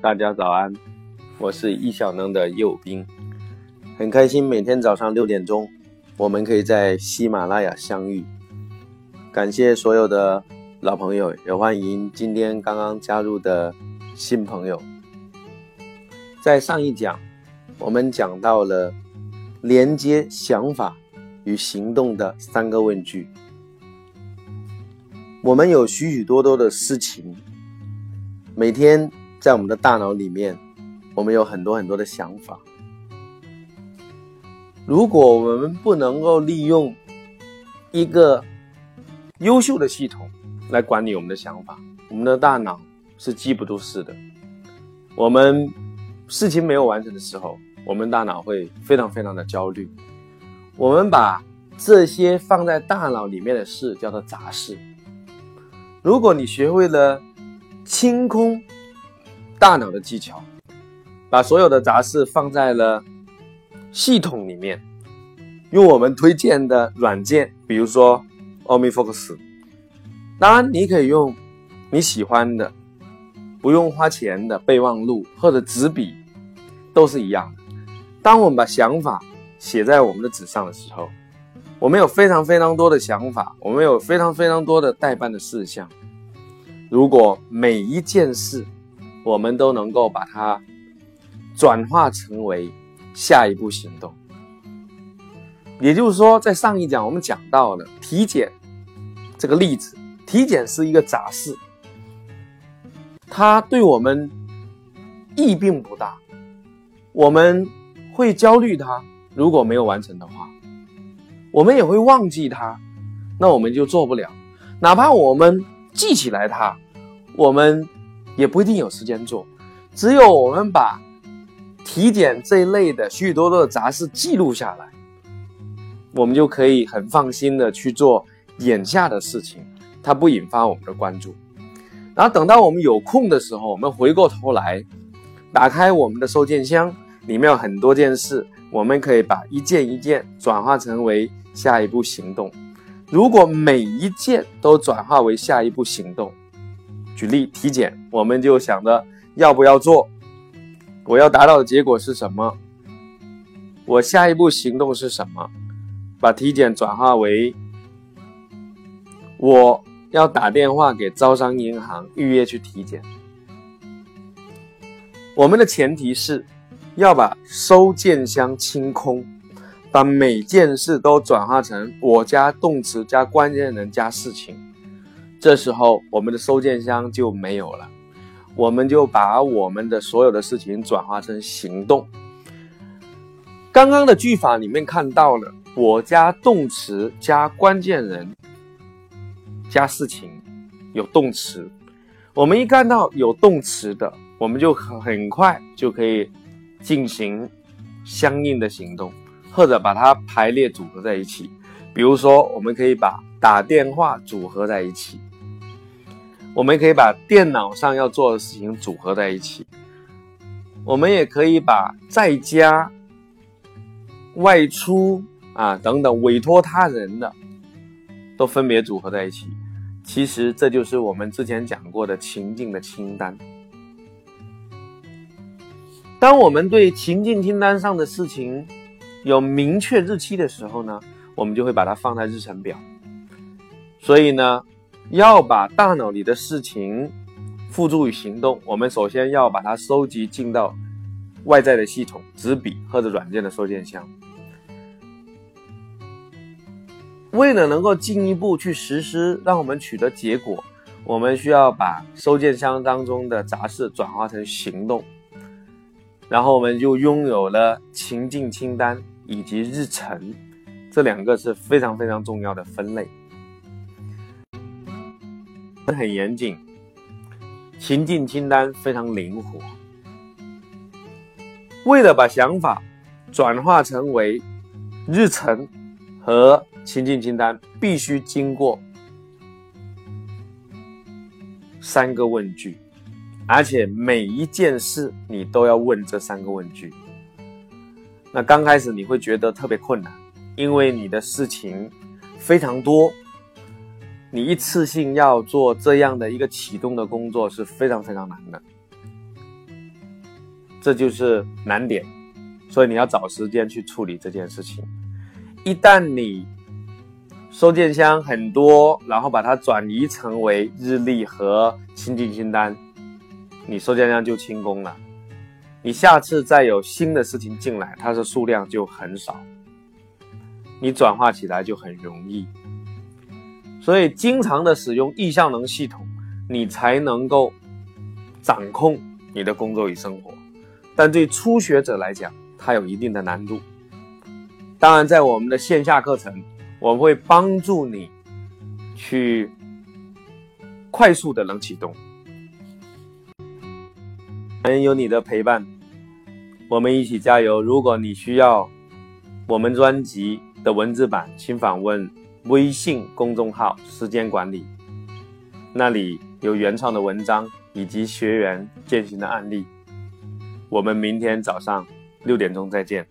大家早安，我是易小能的右兵，很开心每天早上六点钟，我们可以在喜马拉雅相遇。感谢所有的老朋友，也欢迎今天刚刚加入的新朋友。在上一讲，我们讲到了连接想法与行动的三个问句。我们有许许多多的事情，每天在我们的大脑里面，我们有很多很多的想法。如果我们不能够利用一个优秀的系统来管理我们的想法，我们的大脑是记不住事的。我们。事情没有完成的时候，我们大脑会非常非常的焦虑。我们把这些放在大脑里面的事叫做杂事。如果你学会了清空大脑的技巧，把所有的杂事放在了系统里面，用我们推荐的软件，比如说 OmniFocus，当然你可以用你喜欢的。不用花钱的备忘录或者纸笔，都是一样。当我们把想法写在我们的纸上的时候，我们有非常非常多的想法，我们有非常非常多的代办的事项。如果每一件事，我们都能够把它转化成为下一步行动，也就是说，在上一讲我们讲到了体检这个例子，体检是一个杂事。它对我们意并不大，我们会焦虑它，如果没有完成的话，我们也会忘记它，那我们就做不了。哪怕我们记起来它，我们也不一定有时间做。只有我们把体检这一类的许许多多的杂事记录下来，我们就可以很放心的去做眼下的事情，它不引发我们的关注。然后等到我们有空的时候，我们回过头来，打开我们的收件箱，里面有很多件事，我们可以把一件一件转化成为下一步行动。如果每一件都转化为下一步行动，举例体检，我们就想着要不要做，我要达到的结果是什么，我下一步行动是什么，把体检转化为我。要打电话给招商银行预约去体检。我们的前提是要把收件箱清空，把每件事都转化成我加动词加关键人加事情。这时候我们的收件箱就没有了，我们就把我们的所有的事情转化成行动。刚刚的句法里面看到了我加动词加关键人。加事情有动词，我们一看到有动词的，我们就很快就可以进行相应的行动，或者把它排列组合在一起。比如说，我们可以把打电话组合在一起，我们可以把电脑上要做的事情组合在一起，我们也可以把在家、外出啊等等委托他人的。都分别组合在一起，其实这就是我们之前讲过的情境的清单。当我们对情境清单上的事情有明确日期的时候呢，我们就会把它放在日程表。所以呢，要把大脑里的事情付诸于行动，我们首先要把它收集进到外在的系统，纸笔或者软件的收件箱。为了能够进一步去实施，让我们取得结果，我们需要把收件箱当中的杂事转化成行动，然后我们就拥有了情境清单以及日程，这两个是非常非常重要的分类，很严谨，情境清单非常灵活。为了把想法转化成为日程和情境清单必须经过三个问句，而且每一件事你都要问这三个问句。那刚开始你会觉得特别困难，因为你的事情非常多，你一次性要做这样的一个启动的工作是非常非常难的。这就是难点，所以你要找时间去处理这件事情。一旦你收件箱很多，然后把它转移成为日历和清进清单，你收件箱就清空了。你下次再有新的事情进来，它的数量就很少，你转化起来就很容易。所以，经常的使用意向能系统，你才能够掌控你的工作与生活。但对初学者来讲，它有一定的难度。当然，在我们的线下课程，我们会帮助你去快速的能启动。有你的陪伴，我们一起加油。如果你需要我们专辑的文字版，请访问微信公众号“时间管理”，那里有原创的文章以及学员践行的案例。我们明天早上六点钟再见。